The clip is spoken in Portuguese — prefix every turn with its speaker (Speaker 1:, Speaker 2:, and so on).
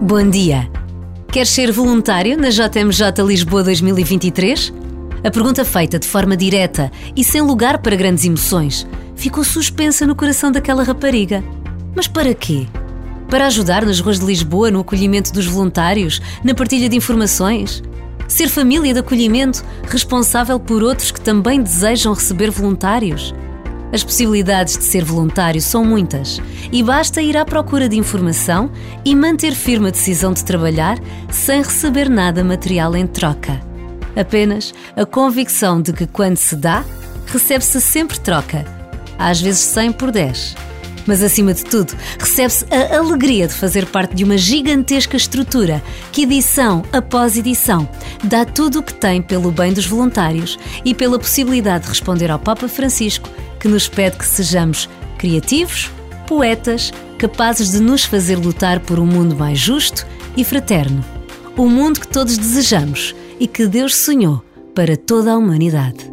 Speaker 1: Bom dia! Queres ser voluntário na JMJ Lisboa 2023? A pergunta feita de forma direta e sem lugar para grandes emoções ficou suspensa no coração daquela rapariga. Mas para quê? Para ajudar nas ruas de Lisboa no acolhimento dos voluntários, na partilha de informações? Ser família de acolhimento responsável por outros que também desejam receber voluntários? As possibilidades de ser voluntário são muitas e basta ir à procura de informação e manter firme a decisão de trabalhar sem receber nada material em troca. Apenas a convicção de que quando se dá, recebe-se sempre troca, às vezes 100 por 10. Mas acima de tudo, recebe-se a alegria de fazer parte de uma gigantesca estrutura que, edição após edição, dá tudo o que tem pelo bem dos voluntários e pela possibilidade de responder ao Papa Francisco que nos pede que sejamos criativos, poetas, capazes de nos fazer lutar por um mundo mais justo e fraterno. O mundo que todos desejamos e que Deus sonhou para toda a humanidade.